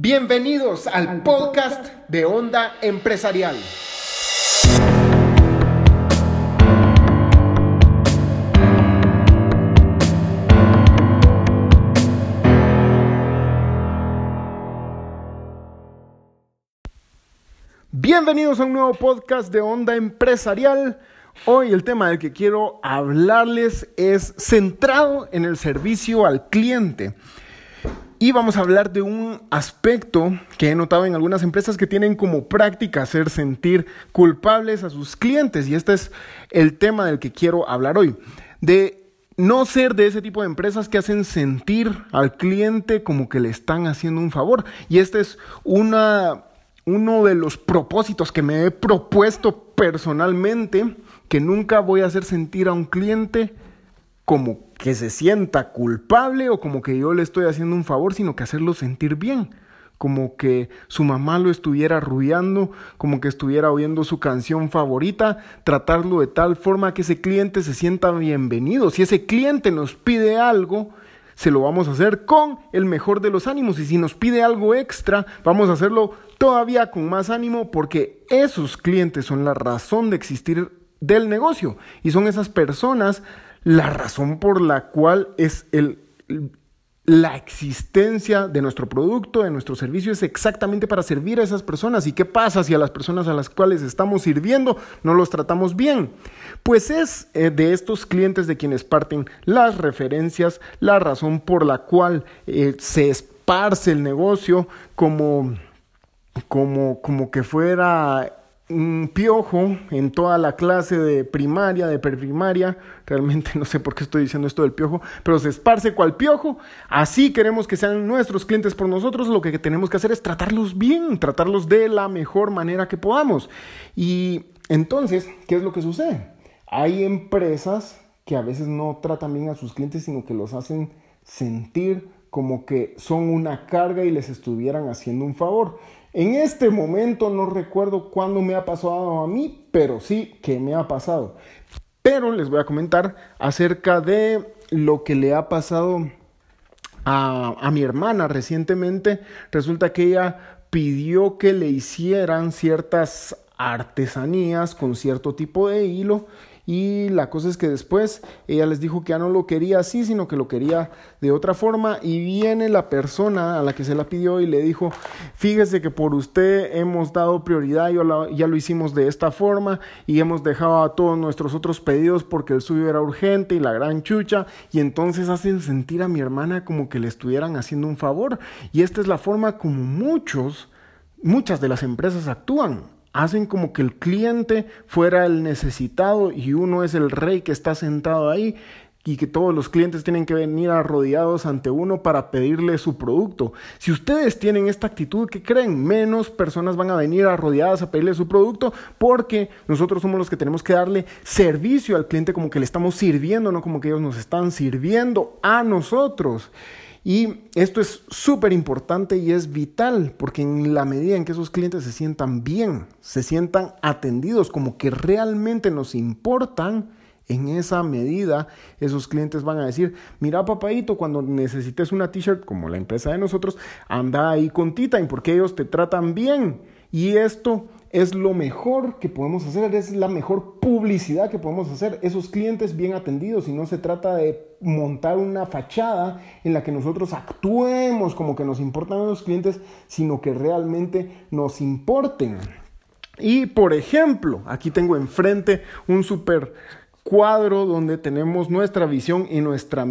Bienvenidos al podcast de Onda Empresarial. Bienvenidos a un nuevo podcast de Onda Empresarial. Hoy el tema del que quiero hablarles es centrado en el servicio al cliente. Y vamos a hablar de un aspecto que he notado en algunas empresas que tienen como práctica hacer sentir culpables a sus clientes. Y este es el tema del que quiero hablar hoy. De no ser de ese tipo de empresas que hacen sentir al cliente como que le están haciendo un favor. Y este es una, uno de los propósitos que me he propuesto personalmente, que nunca voy a hacer sentir a un cliente como que se sienta culpable o como que yo le estoy haciendo un favor, sino que hacerlo sentir bien, como que su mamá lo estuviera arrullando, como que estuviera oyendo su canción favorita, tratarlo de tal forma que ese cliente se sienta bienvenido. Si ese cliente nos pide algo, se lo vamos a hacer con el mejor de los ánimos. Y si nos pide algo extra, vamos a hacerlo todavía con más ánimo porque esos clientes son la razón de existir del negocio. Y son esas personas la razón por la cual es el, la existencia de nuestro producto, de nuestro servicio, es exactamente para servir a esas personas. ¿Y qué pasa si a las personas a las cuales estamos sirviendo no los tratamos bien? Pues es eh, de estos clientes de quienes parten las referencias, la razón por la cual eh, se esparce el negocio como, como, como que fuera piojo en toda la clase de primaria, de preprimaria. Realmente no sé por qué estoy diciendo esto del piojo, pero se esparce cual piojo. Así queremos que sean nuestros clientes por nosotros. Lo que tenemos que hacer es tratarlos bien, tratarlos de la mejor manera que podamos. Y entonces, ¿qué es lo que sucede? Hay empresas que a veces no tratan bien a sus clientes, sino que los hacen sentir como que son una carga y les estuvieran haciendo un favor. En este momento no recuerdo cuándo me ha pasado a mí, pero sí que me ha pasado. Pero les voy a comentar acerca de lo que le ha pasado a, a mi hermana recientemente. Resulta que ella pidió que le hicieran ciertas artesanías con cierto tipo de hilo y la cosa es que después ella les dijo que ya no lo quería así, sino que lo quería de otra forma. Y viene la persona a la que se la pidió y le dijo, fíjese que por usted hemos dado prioridad, ya lo hicimos de esta forma y hemos dejado a todos nuestros otros pedidos porque el suyo era urgente y la gran chucha. Y entonces hacen sentir a mi hermana como que le estuvieran haciendo un favor. Y esta es la forma como muchos, muchas de las empresas actúan hacen como que el cliente fuera el necesitado y uno es el rey que está sentado ahí y que todos los clientes tienen que venir arrodillados ante uno para pedirle su producto. Si ustedes tienen esta actitud, que creen? Menos personas van a venir arrodilladas a pedirle su producto porque nosotros somos los que tenemos que darle servicio al cliente como que le estamos sirviendo, no como que ellos nos están sirviendo a nosotros. Y esto es súper importante y es vital porque en la medida en que esos clientes se sientan bien, se sientan atendidos como que realmente nos importan, en esa medida esos clientes van a decir, mira papadito, cuando necesites una t-shirt como la empresa de nosotros, anda ahí con T-Time porque ellos te tratan bien. Y esto es lo mejor que podemos hacer, es la mejor publicidad que podemos hacer. Esos clientes bien atendidos y no se trata de montar una fachada en la que nosotros actuemos como que nos importan a los clientes, sino que realmente nos importen. Y por ejemplo, aquí tengo enfrente un super cuadro donde tenemos nuestra visión y nuestra,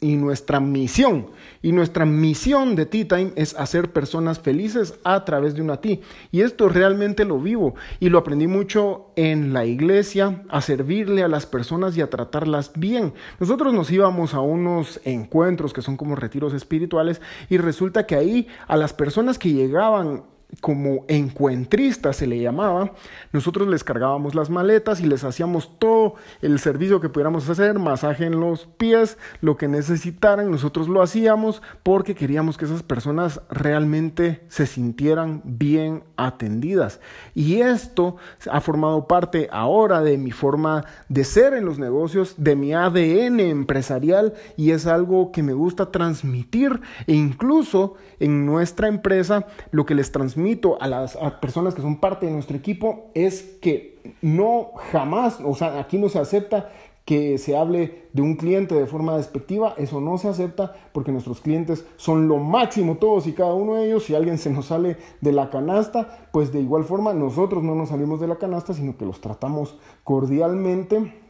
y nuestra misión. Y nuestra misión de Tea Time es hacer personas felices a través de una Tea. Y esto realmente lo vivo y lo aprendí mucho en la iglesia, a servirle a las personas y a tratarlas bien. Nosotros nos íbamos a unos encuentros que son como retiros espirituales y resulta que ahí a las personas que llegaban como encuentrista se le llamaba, nosotros les cargábamos las maletas y les hacíamos todo el servicio que pudiéramos hacer, masaje en los pies, lo que necesitaran, nosotros lo hacíamos porque queríamos que esas personas realmente se sintieran bien atendidas. Y esto ha formado parte ahora de mi forma de ser en los negocios, de mi ADN empresarial y es algo que me gusta transmitir e incluso en nuestra empresa lo que les transmito a las personas que son parte de nuestro equipo es que no jamás, o sea, aquí no se acepta que se hable de un cliente de forma despectiva, eso no se acepta porque nuestros clientes son lo máximo todos y cada uno de ellos. Si alguien se nos sale de la canasta, pues de igual forma nosotros no nos salimos de la canasta, sino que los tratamos cordialmente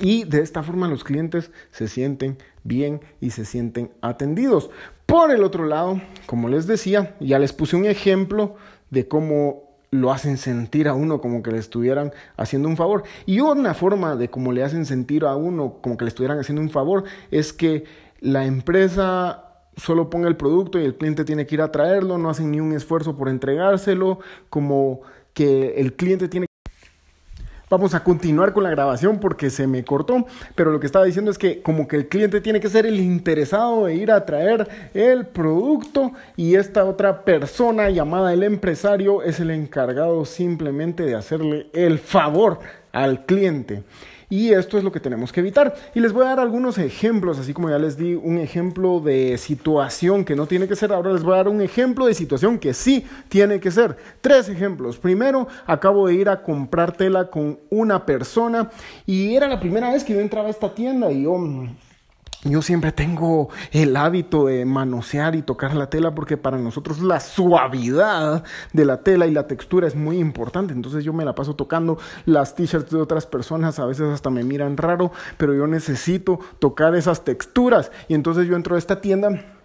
y de esta forma los clientes se sienten bien y se sienten atendidos. Por el otro lado, como les decía, ya les puse un ejemplo de cómo lo hacen sentir a uno como que le estuvieran haciendo un favor. Y una forma de cómo le hacen sentir a uno como que le estuvieran haciendo un favor es que la empresa solo ponga el producto y el cliente tiene que ir a traerlo, no hacen ni un esfuerzo por entregárselo, como que el cliente tiene Vamos a continuar con la grabación porque se me cortó, pero lo que estaba diciendo es que como que el cliente tiene que ser el interesado de ir a traer el producto y esta otra persona llamada el empresario es el encargado simplemente de hacerle el favor al cliente. Y esto es lo que tenemos que evitar. Y les voy a dar algunos ejemplos, así como ya les di un ejemplo de situación que no tiene que ser, ahora les voy a dar un ejemplo de situación que sí tiene que ser. Tres ejemplos. Primero, acabo de ir a comprar tela con una persona y era la primera vez que yo entraba a esta tienda y yo yo siempre tengo el hábito de manosear y tocar la tela porque para nosotros la suavidad de la tela y la textura es muy importante. Entonces yo me la paso tocando las t-shirts de otras personas, a veces hasta me miran raro, pero yo necesito tocar esas texturas. Y entonces yo entro a esta tienda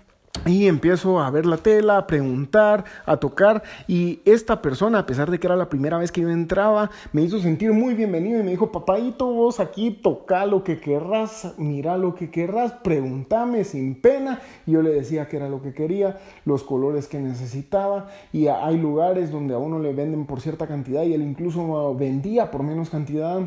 y empiezo a ver la tela, a preguntar, a tocar. Y esta persona, a pesar de que era la primera vez que yo entraba, me hizo sentir muy bienvenido y me dijo, papayito, vos aquí toca lo que querrás, mira lo que querrás, pregúntame sin pena. Y yo le decía que era lo que quería, los colores que necesitaba. Y hay lugares donde a uno le venden por cierta cantidad y él incluso vendía por menos cantidad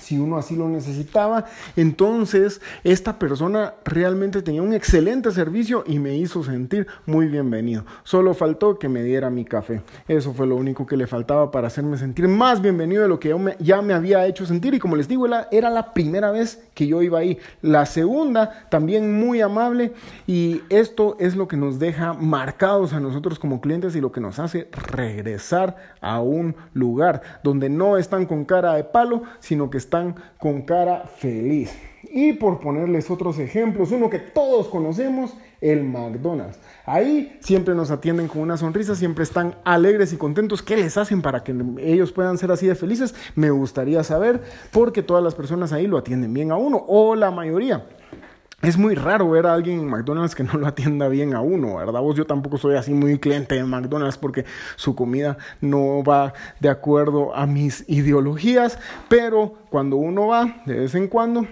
si uno así lo necesitaba. Entonces, esta persona realmente tenía un excelente servicio y me hizo sentir muy bienvenido. Solo faltó que me diera mi café. Eso fue lo único que le faltaba para hacerme sentir más bienvenido de lo que yo ya me había hecho sentir. Y como les digo, era la primera vez que yo iba ahí. La segunda, también muy amable. Y esto es lo que nos deja marcados a nosotros como clientes y lo que nos hace regresar a un lugar donde no están con cara de palo, sino que están con cara feliz. Y por ponerles otros ejemplos, uno que todos conocemos, el McDonald's. Ahí siempre nos atienden con una sonrisa, siempre están alegres y contentos. ¿Qué les hacen para que ellos puedan ser así de felices? Me gustaría saber, porque todas las personas ahí lo atienden bien a uno, o la mayoría. Es muy raro ver a alguien en McDonald's que no lo atienda bien a uno, ¿verdad? Vos yo tampoco soy así muy cliente de McDonald's porque su comida no va de acuerdo a mis ideologías, pero cuando uno va de vez en cuando,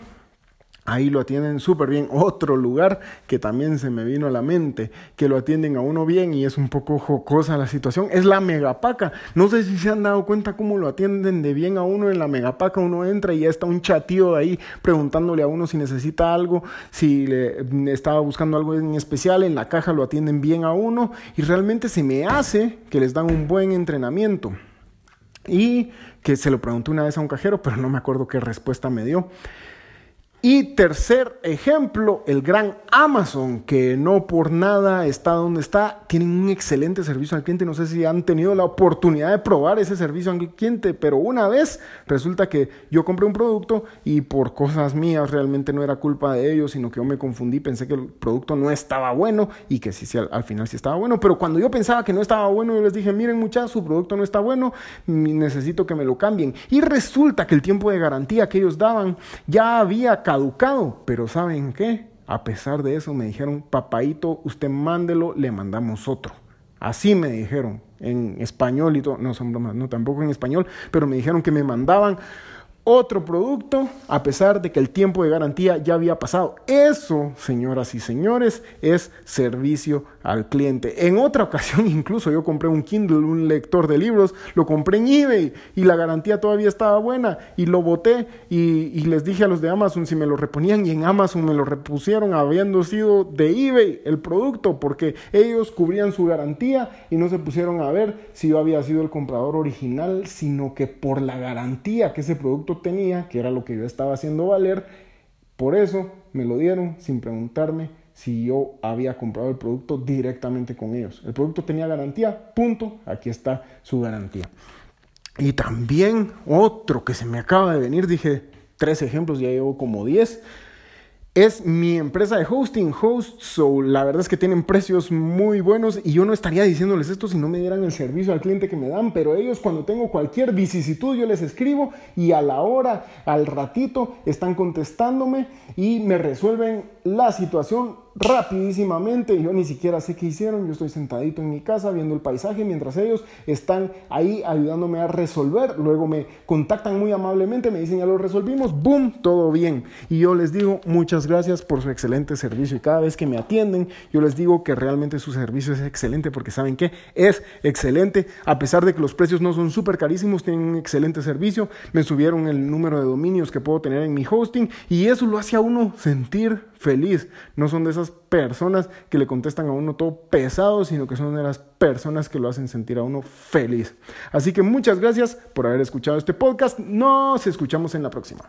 Ahí lo atienden súper bien. Otro lugar que también se me vino a la mente, que lo atienden a uno bien y es un poco jocosa la situación, es la megapaca. No sé si se han dado cuenta cómo lo atienden de bien a uno en la megapaca. Uno entra y ya está un chatío ahí preguntándole a uno si necesita algo, si le estaba buscando algo en especial. En la caja lo atienden bien a uno y realmente se me hace que les dan un buen entrenamiento. Y que se lo pregunté una vez a un cajero, pero no me acuerdo qué respuesta me dio. Y tercer ejemplo, el gran Amazon, que no por nada está donde está, tienen un excelente servicio al cliente. No sé si han tenido la oportunidad de probar ese servicio al cliente, pero una vez resulta que yo compré un producto y por cosas mías realmente no era culpa de ellos, sino que yo me confundí, pensé que el producto no estaba bueno y que sí, sí al, final sí estaba bueno. Pero cuando yo pensaba que no estaba bueno, yo les dije, miren muchachos, su producto no está bueno, necesito que me lo cambien. Y resulta que el tiempo de garantía que ellos daban ya había caducado, pero ¿saben qué? A pesar de eso me dijeron, papaito, usted mándelo, le mandamos otro. Así me dijeron en español y todo, no son bromas, no tampoco en español, pero me dijeron que me mandaban otro producto a pesar de que el tiempo de garantía ya había pasado. Eso, señoras y señores, es servicio al cliente. En otra ocasión incluso yo compré un Kindle, un lector de libros, lo compré en eBay y la garantía todavía estaba buena y lo boté y, les dije a los de Amazon si me lo reponían y en Amazon me lo repusieron habiendo sido de eBay el producto porque ellos cubrían su garantía y no se pusieron a ver si yo había sido el comprador original, sino que por la garantía que ese producto que era lo que yo estaba haciendo valer, por eso me lo dieron sin preguntarme si yo había comprado el producto directamente con ellos. El producto tenía garantía, punto, aquí está su garantía. Y también otro que se me acaba de venir, dije tres ejemplos, ya llevo como diez es mi empresa de hosting, Host. So, la verdad es que tienen precios muy buenos y yo no estaría diciéndoles esto si no me dieran el servicio al cliente que me dan, pero ellos cuando tengo cualquier vicisitud yo les escribo y a la hora, al ratito, están contestándome y me resuelven la situación rapidísimamente. Yo ni siquiera sé qué hicieron. Yo estoy sentadito en mi casa viendo el paisaje mientras ellos están ahí ayudándome a resolver. Luego me contactan muy amablemente, me dicen ya lo resolvimos, boom, todo bien. Y yo les digo muchas gracias por su excelente servicio. Y cada vez que me atienden, yo les digo que realmente su servicio es excelente porque saben que es excelente. A pesar de que los precios no son súper carísimos, tienen un excelente servicio. Me subieron el número de dominios que puedo tener en mi hosting y eso lo hace a uno sentir feliz. No son de esas personas que le contestan a uno todo pesado, sino que son de las personas que lo hacen sentir a uno feliz. Así que muchas gracias por haber escuchado este podcast. Nos escuchamos en la próxima.